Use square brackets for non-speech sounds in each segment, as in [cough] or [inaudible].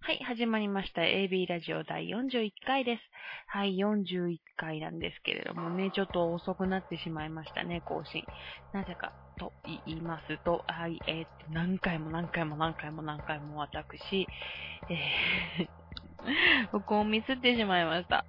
はい、始まりました。AB ラジオ第41回です。はい、41回なんですけれどもね、ちょっと遅くなってしまいましたね、更新。なぜかと言いますと、はい、えー、っと、何回も何回も何回も何回も私、えー、[laughs] 録音ミスってしまいました。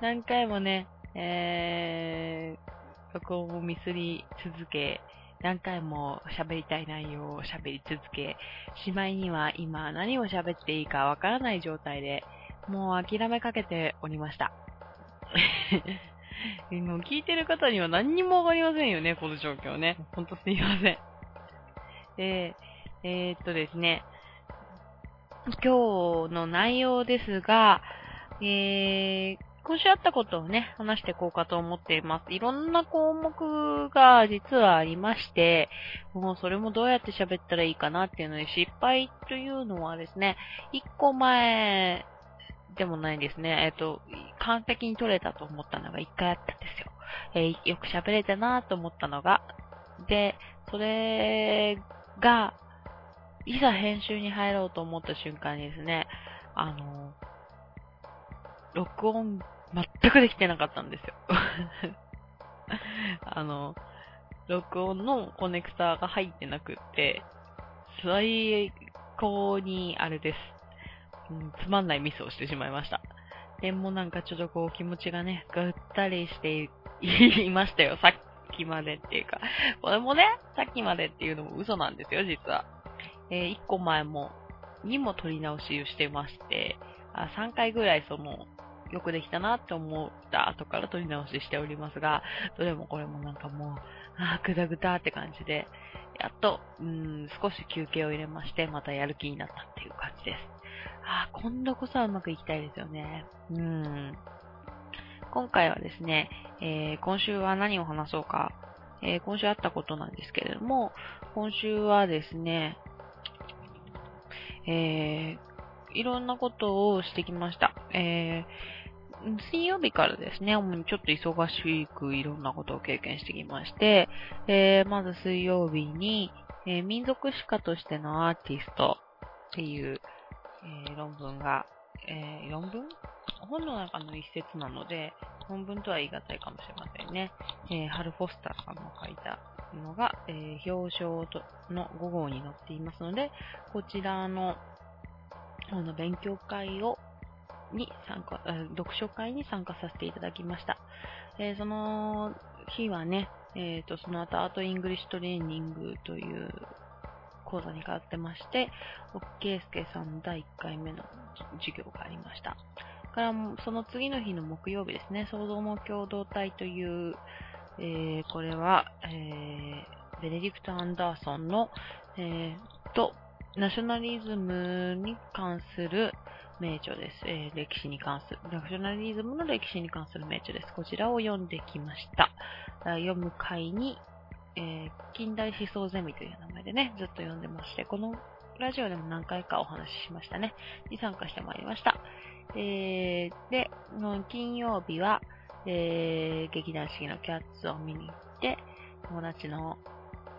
何回もね、えー、録音をミスり続け、何回も喋りたい内容を喋り続け、しまいには今何を喋っていいかわからない状態で、もう諦めかけておりました。[laughs] もう聞いてる方には何にもわかりませんよね、この状況ね。ほんとすいません。で、えー、っとですね、今日の内容ですが、えー、今週あったことをね、話していこうかと思っています。いろんな項目が実はありまして、もうそれもどうやって喋ったらいいかなっていうので、失敗というのはですね、一個前でもないんですね。えっと、完璧に取れたと思ったのが一回あったんですよ。えーよく喋れたなと思ったのが。で、それが、いざ編集に入ろうと思った瞬間にですね、あの、録音全くできてなかったんですよ。[laughs] あの、録音のコネクターが入ってなくって、最高にあれです。うん、つまんないミスをしてしまいました。でもなんかちょっとこう気持ちがね、ぐったりしていましたよ。[laughs] さっきまでっていうか。これもね、さっきまでっていうのも嘘なんですよ、実は。えー、1個前も、にも撮り直しをしてまして、あ3回ぐらいその、よくできたなって思った後から撮り直ししておりますが、どれもこれもなんかもう、あーぐだぐだって感じで、やっと、うん、少し休憩を入れまして、またやる気になったっていう感じです。あー今度こそはうまくいきたいですよね。うん。今回はですね、えー今週は何を話そうか、えー今週あったことなんですけれども、今週はですね、えーいろんなことをしてきました。えー水曜日からですね、主にちょっと忙しくいろんなことを経験してきまして、えーまず水曜日に、えー民族詩歌としてのアーティストっていう、えー論文が、えー論文？本の中の一節なので、論文とは言い難いかもしれませんね。えーハル・フォスターさんの書いたのが、えー表彰との5号に載っていますので、こちらのあの勉強会をに参加、読書会に参加させていただきました。えーその日はね、えっ、と、その後アートイングリッシュトレーニングという講座に通ってまして、オッケースケさん第1回目の授業がありました。から、その次の日の木曜日ですね、創造の共同体という、えーこれは、えーベネディクト・アンダーソンの、えーと、ナショナリズムに関する名著です。えー歴史に関する、ナショナリズムの歴史に関する名著です。こちらを読んできました。読む会に、えー近代思想ゼミという名前でね、ずっと読んでまして、このラジオでも何回かお話ししましたね。に参加してまいりました。えーで、金曜日は、えー劇団四季のキャッツを見に行って、友達の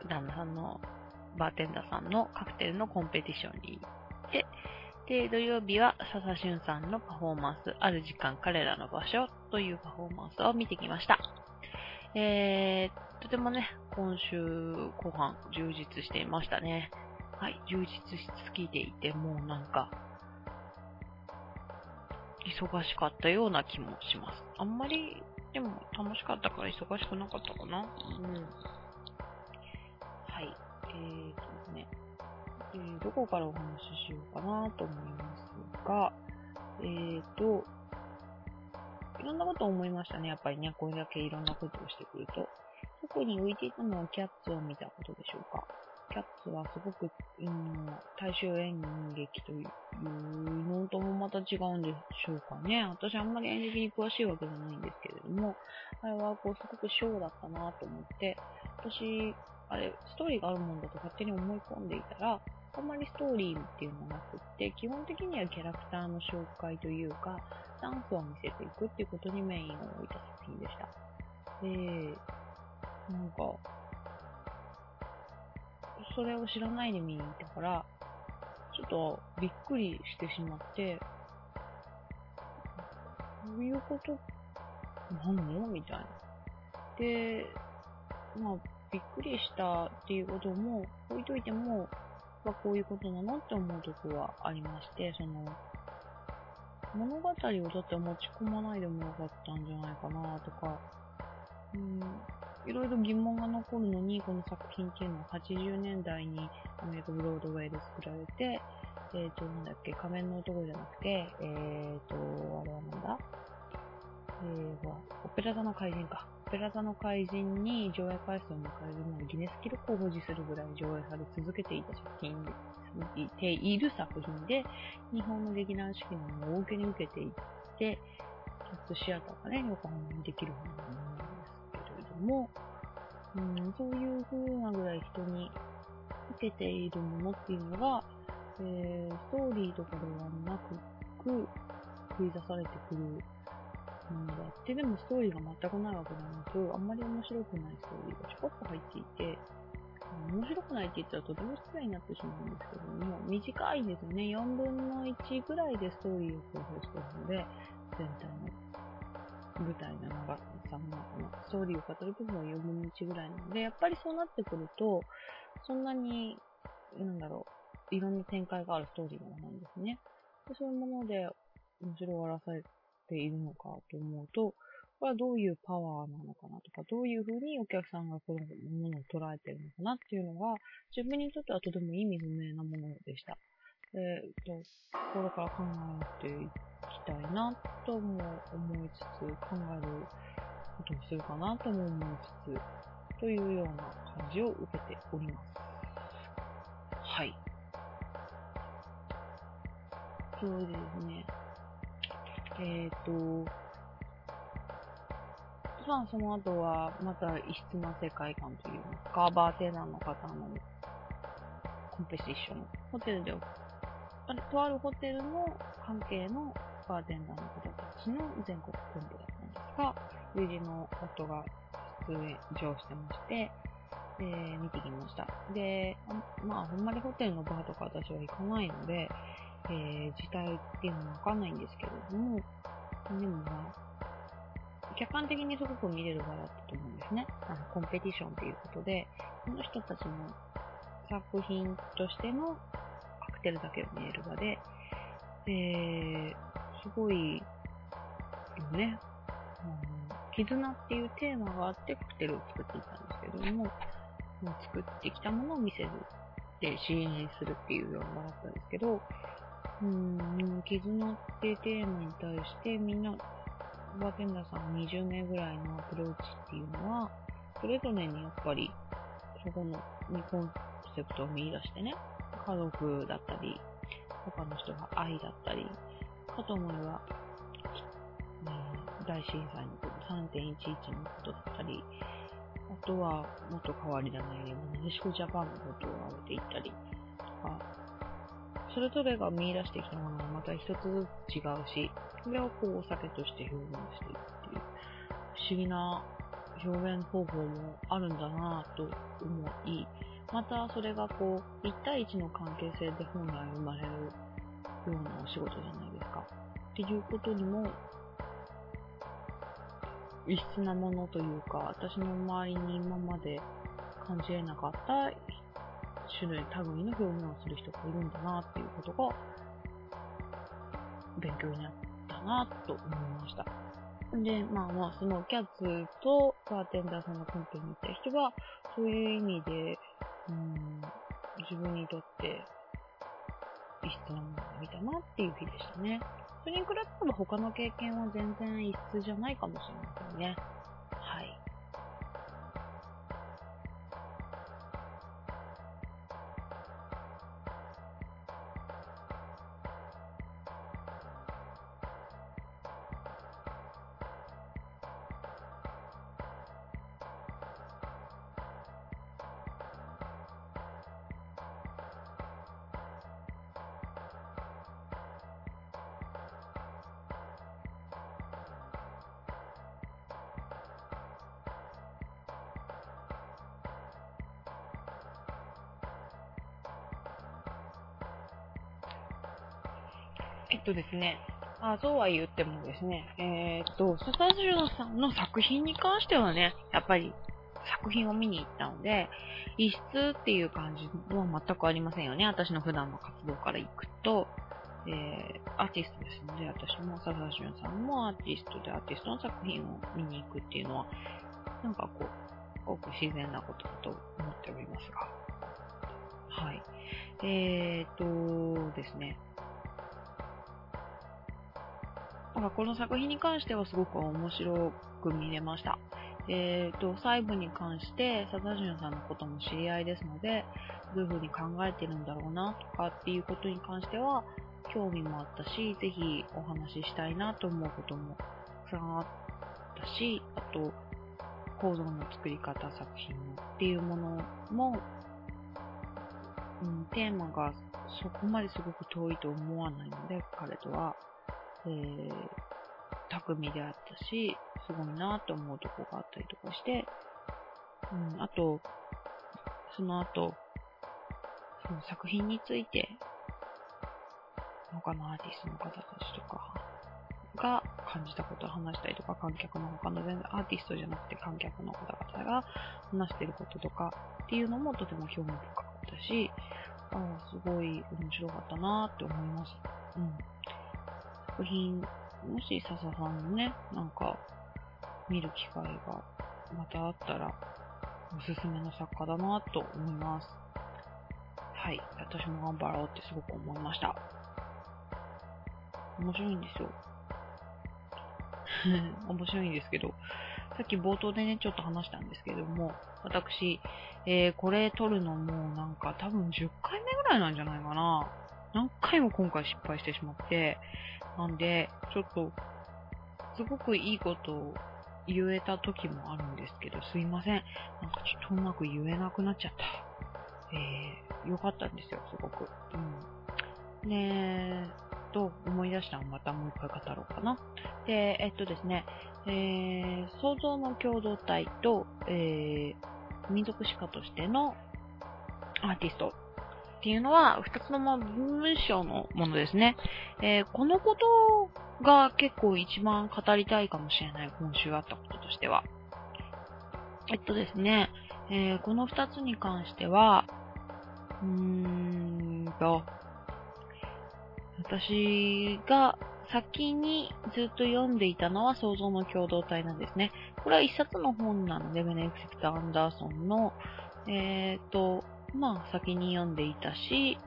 旦那さんのバーテンダーさんのカクテルのコンペティションに行って、で、土曜日は笹俊さんのパフォーマンス、ある時間彼らの場所というパフォーマンスを見てきました。えー、とてもね、今週後半充実していましたね。はい、充実しすぎていて、もうなんか、忙しかったような気もします。あんまり、でも楽しかったから忙しくなかったかな。うん。ーとですね。えーどこからお話ししようかなと思いますが、えーと、いろんなことを思いましたね。やっぱりね、これだけいろんなことをしてくると。特に浮いていたのはキャッツを見たことでしょうか。キャッツはすごく、うん、大衆演劇というのともまた違うんでしょうかね。私あんまり演劇に詳しいわけじゃないんですけれども、あれはこうすごくショーだったなと思って、私、あれ、ストーリーがあるもんだと勝手に思い込んでいたら、あんまりストーリーっていうのなくって、基本的にはキャラクターの紹介というか、ダンスを見せていくっていうことにメインを置いた作品でした。で、なんか、それを知らないで見に行ったから、ちょっとびっくりしてしまって、こういうことなの？みたいな。で、まあ、びっくりしたっていうことも置いといても、まあ、こういうことなのって思うとこはありまして、その、物語をだって持ち込まないでもよかったんじゃないかなとか、うん、いろいろ疑問が残るのに、この作品っていうのは80年代にアメリカブロードウェイで作られて、えっ、と、なんだっけ、仮面の男じゃなくて、えっ、と、あれはなんだ？えー、ほら、オペラ座の怪人か。ペラ座の怪人に上映回数を迎えるもうギネス記録を保持するぐらい上映され続けていた作品で、いている作品で、日本の劇団四季の大受けに受けていって、キャッツシアターがね、横浜にできるようなものなんですけれども、うん、そういう風なぐらい人に受けているものっていうのが、えー、ストーリーとかではなく、繰り出されてくるものであって、でもストーリーが全くないわけではなく、あんまり面白くないストーリーがちょこっと入っていて、面白くないって言ったらとても失礼になってしまうんですけども、短いですね。4分の1ぐらいでストーリーを構成しているので、全体の舞台の長さも、ストーリーを語る部分は4分の1ぐらいなので、やっぱりそうなってくると、そんなに、なんだろう、いろんな展開があるストーリーがないんですね。そういうもので面白がらされているのかと思うと、これはどういうパワーなのかなとか、どういうふうにお客さんがこのものを捉えているのかなっていうのが、自分にとってはとても意味不明なものでした。えっと、これから考えていきたいなとも思いつつ、考えることにするかなとも思いつつ、というような感じを受けております。はい。そうですね。えっ、と、まあその後はまた異質な世界観といいますか、バーテンダーの方のコンペティション、ホテルで、あれとあるホテルの関係のバーテンダーの方たちの全国コンペだったんですが、友人の夫が出場してまして、えー見てきました。で、まあ、ほんまにホテルのバーとか私は行かないので、えー、事態っていうのはわかんないんですけれども、でもまあ、客観的にすごく見れる場だったと思うんですね。あの、コンペティションということで、この人たちの作品としてのカクテルだけを見える場で、えー、すごいね。あの絆っていうテーマがあってカクテルを作っていたんですけども、もう作ってきたものを見せる。で、支援するっていうような場だったんですけど、うん、絆ってテーマに対してみんな、バーテンダさん20名ぐらいのアプローチっていうのは、それぞれにやっぱり、そこのにコンセプトを見出してね、家族だったり、他の人が愛だったり、かと思えば、えー大震災のこと、3.11のことだったり、あとは、もっと変わり種で、なでしこジャパンのことを挙げていったり、とか、それぞれが見出してきたものがまた一つずつ違うし、それをこうお酒として表現していくっていう、不思議な表現方法もあるんだなぁと思い、またそれがこう、1対1の関係性で本来生まれるようなお仕事じゃないですか。っていうことにも、異質なものというか、私の周りに今まで感じ得なかった種類、類の表現をする人がいるんだなっていうことが、勉強になったなと思いました。で、まあまあ、そのキャッツとバーテンダーさんのコンペに行った人は、そういう意味で、うん、自分にとって異質なものを見たなっていう日でしたね。それに比べれば他の経験は全然異質じゃないかもしれませんね。とですね、あそうは言ってもですね、えー、っと、笹城さんの作品に関してはね、やっぱり作品を見に行ったので、異質っていう感じは全くありませんよね。私の普段の活動から行くと、えー、アーティストですので、私も笹潤さんもアーティストでアーティストの作品を見に行くっていうのは、なんかこう、ごく自然なことだと思っておりますが。はい。えーとですね。なんかこの作品に関してはすごく面白く見れました。えーと、細部に関して、サザジュンさんのことも知り合いですので、どういうふうに考えてるんだろうなとかっていうことに関しては、興味もあったし、ぜひお話ししたいなと思うこともたくさんあったし、あと、構造の作り方作品っていうものも、うん、テーマがそこまですごく遠いと思わないので、彼とは、えー、巧みであったし、すごいなって思うとこがあったりとかして、うん、あと、その後、その作品について、他のアーティストの方たちとかが感じたことを話したりとか、観客の他の全然アーティストじゃなくて観客の方々が話してることとかっていうのもとても興味深かったし、ああ、すごい面白かったなって思います。うん。作品、もし笹さんのね、なんか、見る機会がまたあったら、おすすめの作家だなと思います。はい。私も頑張ろうってすごく思いました。面白いんですよ。[laughs] 面白いんですけど、さっき冒頭でね、ちょっと話したんですけども、私、えー、これ撮るのもなんか多分10回目ぐらいなんじゃないかな。何回も今回失敗してしまって、なんで、ちょっと、すごくいいことを言えた時もあるんですけど、すいません。なんかちょっとうまく言えなくなっちゃった。えー、よかったんですよ、すごく。うん。ねえと思い出したのまたもう一回語ろうかな。で、えっとですね、えー、創造の共同体と、えー、民族史家としてのアーティストっていうのは、二つの文章のものですね。えー、このことが結構一番語りたいかもしれない、今週あったこととしては。えっとですね、えー、この二つに関しては、うーんと、私が先にずっと読んでいたのは想像の共同体なんですね。これは一冊の本なので、ベネクセプト・アンダーソンの、えっ、と、まあ先に読んでいたし、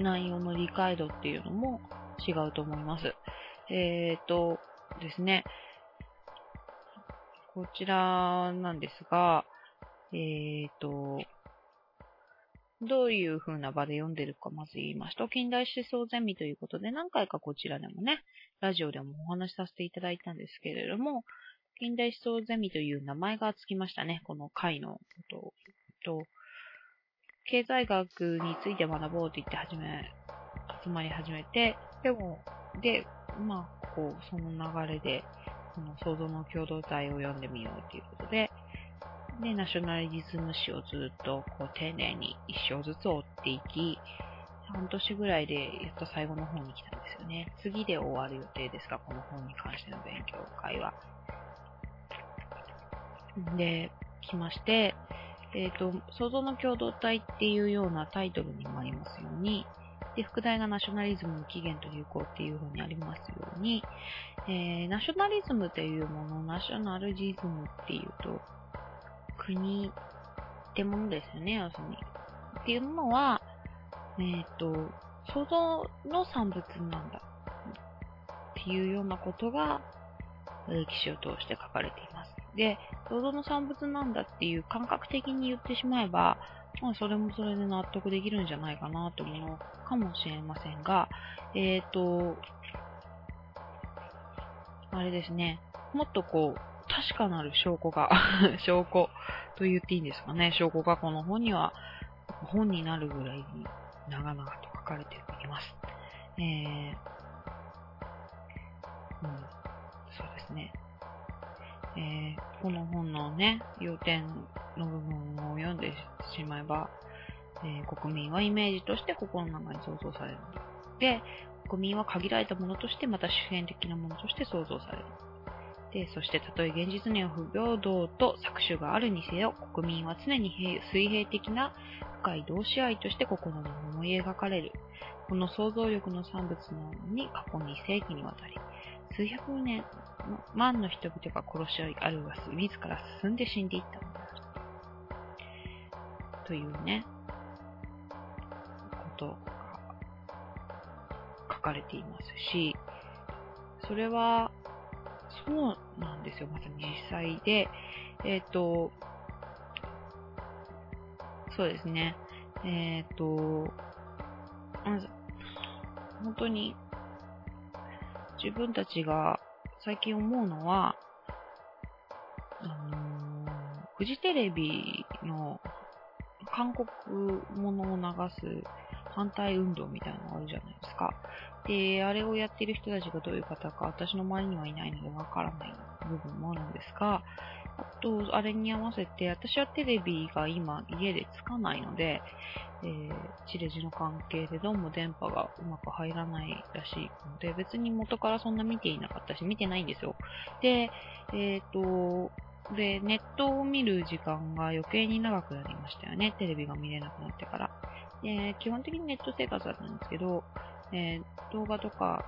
内容の理解度っていうのも違うと思います。えっ、ー、とですね、こちらなんですが、えっ、ー、と、どういう風な場で読んでるかまず言いますと、近代思想ゼミということで何回かこちらでもね、ラジオでもお話しさせていただいたんですけれども、近代思想ゼミという名前がつきましたね、この会のことと、経済学について学ぼうと言って始め、集まり始めて、でも、で、まあ、こう、その流れで、この創造の共同体を読んでみようということで、で、ナショナリズム史をずっとこう丁寧に一章ずつ追っていき、半年ぐらいでやっと最後の方に来たんですよね。次で終わる予定ですが、この本に関しての勉強会は。で、来まして、えっ、ー、と、創造の共同体っていうようなタイトルにもありますように、で、副題がナショナリズムの起源と流行っていう風にありますように、えー、ナショナリズムというもの、ナショナルジズムっていうと、国ってものですよね、要するに。っていうのは、えっ、ー、と、想像の産物なんだ。っていうようなことが、歴史を通して書かれています。で、想像の産物なんだっていう感覚的に言ってしまえば、まあ、それもそれで納得できるんじゃないかなと思うかもしれませんが、えっ、ー、と、あれですね、もっとこう、確かなる証拠が [laughs] 証拠と言っていいんですかね。証拠がこの本には、本になるぐらいに長々と書かれています。えー、うん、そうですね。えー、この本のね、要点の部分を読んでしまえば、えー、国民はイメージとして心の中に想像される。で、国民は限られたものとして、また主権的なものとして創造される。で、そしてたとえ現実には不平等と搾取があるにせよ、国民は常に水平的な深い同志愛として心に思い描かれる。この想像力の産物なのに過去に世紀にわたり、数百年万の人々が殺し合い、あるいは自ら進んで死んでいったのである。というね、ことが書かれていますし、それは、そうなんですよ、まさに実際で、えっ、ー、と、そうですね、えっ、ー、と、まず、本当に、自分たちが最近思うのは、あのー、フジテレビの韓国ものを流す反対運動みたいなのがあるじゃないですか。で、あれをやってる人たちがどういう方か私の周りにはいないのでわからない部分もあるんですが、と、あれに合わせて、私はテレビが今家でつかないので、えー、地レジの関係でどうも電波がうまく入らないらしいので、別に元からそんな見ていなかったし、見てないんですよ。で、えっ、ー、と、で、ネットを見る時間が余計に長くなりましたよね。テレビが見れなくなってから。で、基本的にネット生活だったんですけど、えー、動画とか、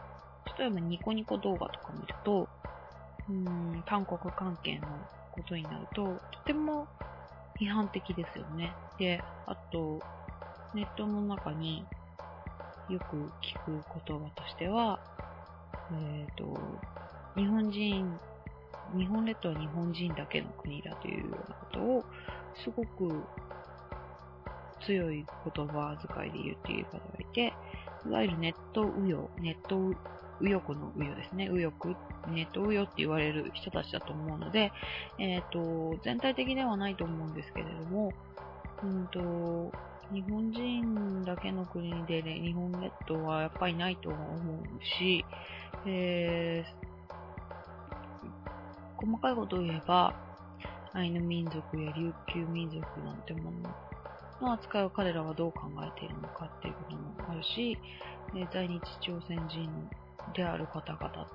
例えばニコニコ動画とか見ると、うん、韓国関係のことになると、とても批判的ですよね。で、あと、ネットの中によく聞く言葉としては、えっ、ー、と、日本人日本列島は日本人だけの国だというようなことを、すごく強い言葉遣いで言っている方がいて、いわゆるネット右翼、ネット右翼の右翼ですね。右翼、ネット右翼って言われる人たちだと思うので、えっ、ー、と、全体的ではないと思うんですけれども、うんと、日本人だけの国で、ね、日本列島はやっぱりないと思うし、えー、細かいことを言えば、アイヌ民族や琉球民族なんてものの扱いを彼らはどう考えているのかっていうこともあるし、在日朝鮮人である方々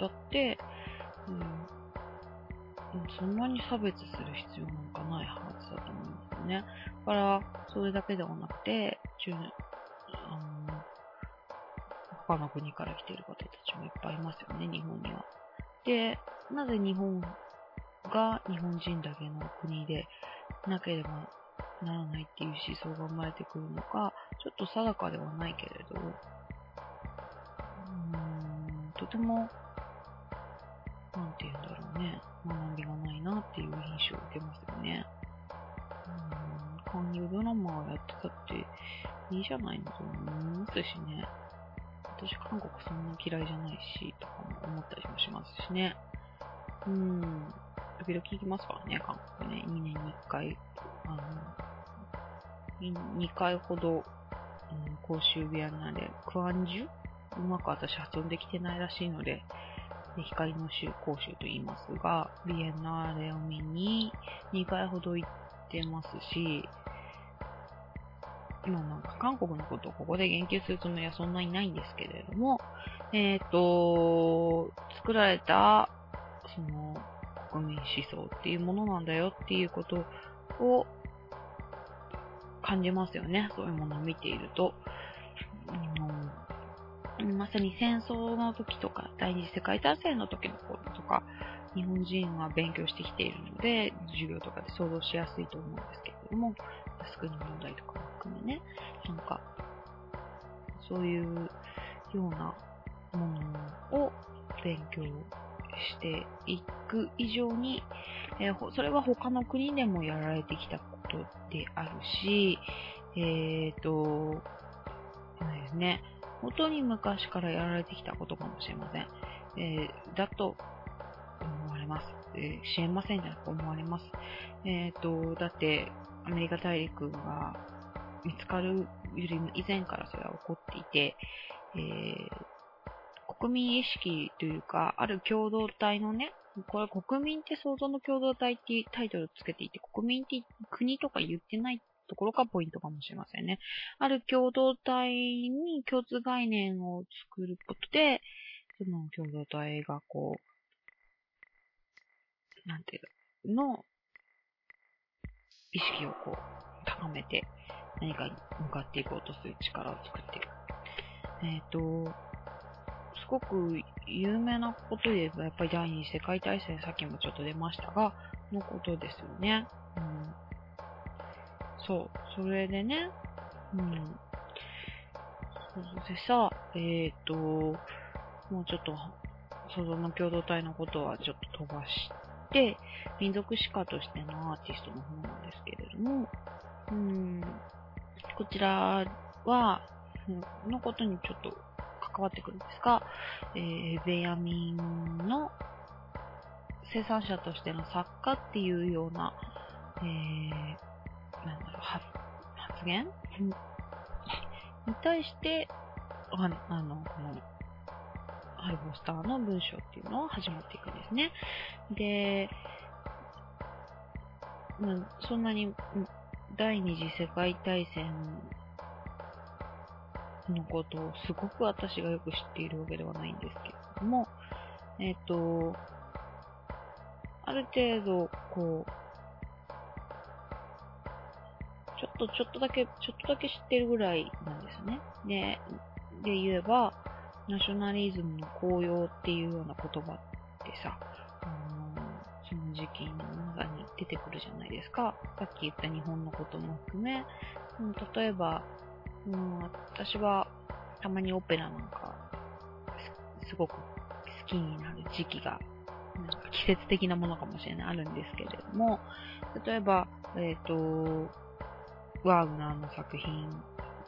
だって、うん、そんなに差別する必要なんかないはずだと思うんですよね。だから、それだけではなくて、中、あの、他の国から来ている方たちもいっぱいいますよね、日本には。で、なぜ日本が日本人だけの国でなければならないっていう思想が生まれてくるのか、ちょっと定かではないけれど、うーん、とても、なんて言うんだろうね、学びがないなっていう印象を受けますよね。うん、韓流ドラマをやってたっていいじゃないのと思いますしね。私韓国そんな嫌いじゃないし、とかも思ったりもしますしね。うん。時々行きますからね、韓国ね。2年に1回、あの、2回ほど、うん、公衆ビアナで、クアンジュ？うまく私発音できてないらしいの、で光の州、公衆と言いますが、ビエンナーレを見に2回ほど行ってますし、今なんか韓国のことをここで言及するつもりはそんなにないんですけれども、えっ、ー、と、作られた、その、国民思想っていうものなんだよっていうことを感じますよね。そういうものを見ていると。まさに戦争の時とか、第二次世界大戦の時のこととか、日本人は勉強してきているので、授業とかで想像しやすいと思うんですけれども、スクリーン問題とかも含めね、なんか、そういうようなものを勉強していく以上に、えー、それは他の国でもやられてきたことであるし、えっ、ー、と、そうですね、本当に昔からやられてきたことかもしれません。えー、だと思われます。えー、知れませんじゃなく思われます。えっ、と、だって、アメリカ大陸が見つかるよりも以前からそれは起こっていて、えー、国民意識というか、ある共同体のね、これ国民って想像の共同体っていうタイトルをつけていて、国民って国とか言ってないところがポイントかもしれませんね。ある共同体に共通概念を作ることで、その共同体がこう、なんていうの、意識をこう、高めて、何かに向かっていこうとする力を作っていく。えっ、ー、と、すごく有名なことで言えば、やっぱり第二次世界大戦、さっきもちょっと出ましたが、のことですよね。うん。そう。それでね、うん。でさ、えっ、ー、と、もうちょっと、その共同体のことはちょっと飛ばして、民族史家としてのアーティストの方なんですけれども、うん、こちらは、のことにちょっと関わってくるんですが、えー、ベヤミンの生産者としての作家っていうような、えー、なんだろう、発言？に対して、ああの、この、ハルボスターの文章っていうのは始まっていくんですね。で、うん、そんなに、第二次世界大戦のことをすごく私がよく知っているわけではないんですけれども、えっ、ー、と、ある程度、こう、ちょっと、ちょっとだけ、ちょっとだけ知ってるぐらいなんですね。で、で言えば、ナショナリズムの効用っていうような言葉ってさ、あのその時期の中に出てくるじゃないですか。さっき言った日本のことも含め、うん、例えば、うん、私はたまにオペラなんかすごく好きになる時期がなんか季節的なものかもしれない、あるんですけれども、例えば、えっ、ー、と、ワーグナーの作品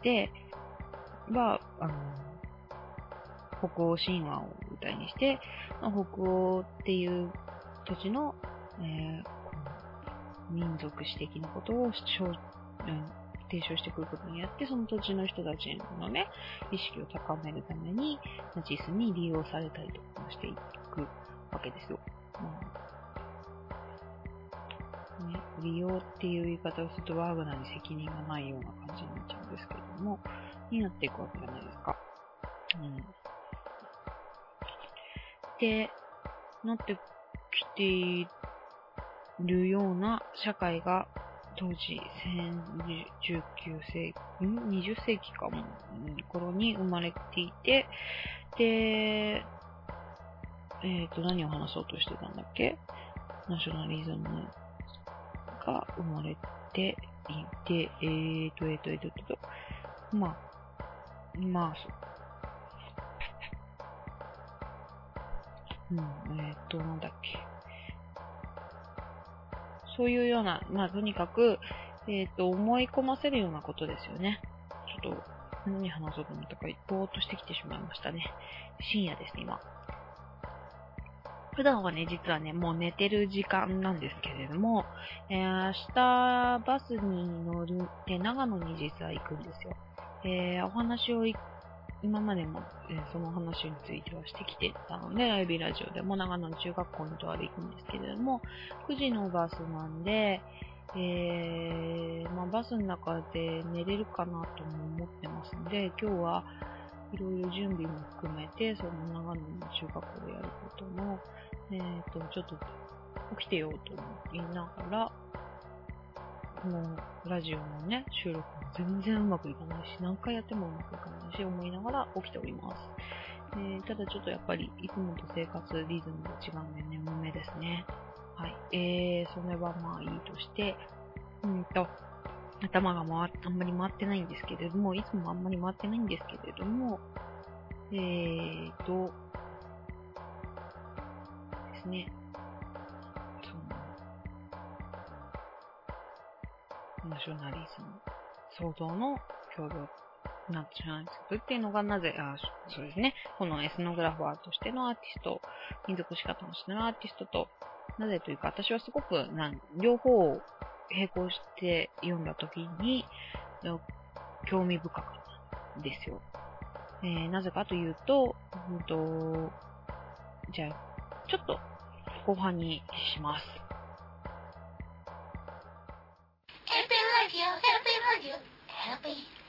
で、は、あの、北欧神話を舞台にして、北欧っていう土地の、えー、民族史的なことを主張、うん、提唱してくることによって、その土地の人たちのね、意識を高めるために、ナチスに利用されたりとかしていくわけですよ。うんね、利用っていう言い方をするとワーグナーに責任がないような感じになっちゃうんですけれども、になっていくわけじゃないですか。うん。で、なってきているような社会が当時、19世紀、ん ?20 世紀かも、頃に生まれていて、で、えっ、ー、と、何を話そうとしてたんだっけ？ナショナリズムが生まれていて、えーと、えーと、えーと、えーと、とまあ、まあ、うん、えっ、ー、と、なんだっけ。そういうような、まあ、とにかく、えっ、ー、と、思い込ませるようなことですよね。ちょっと、何話そうと思ったか、ぼーっとしてきてしまいましたね。深夜ですね、今。普段はね、実はね、もう寝てる時間なんですけれども、えー、明日バスに乗るって長野に実は行くんですよ。えー、お話を今までも、えー、その話についてはしてきてたので、ライブラジオでも長野の中学校にとある行くんですけれども、9時のバスなんで、えー、まあ、バスの中で寝れるかなとも思ってますんで、今日はいろいろ準備も含めて、その長野の中学校でやることも、えっ、ー、と、ちょっと起きてようと思いながら、このラジオのね、収録も全然うまくいかないし、何回やってもうまくいかないし、思いながら起きております。えー、ただちょっとやっぱり、いつもと生活リズムが違うんで眠めですね。はい。えー、それはまあいいとして、うんと、頭が回あんまり回ってないんですけれども、いつもあんまり回ってないんですけれども、えーと、ですね。その、ナショナリズム、創造の共同ナショナリズムっていうのがなぜ、あそうですね、このエスノグラファーとしてのアーティスト、民族仕方としてのアーティストと、なぜというか、私はすごくなん両方並行して読んだ時に、興味深かったんですよ。えー、なぜかというと、うんと、じゃあ、ちょっと後半にします。Happy.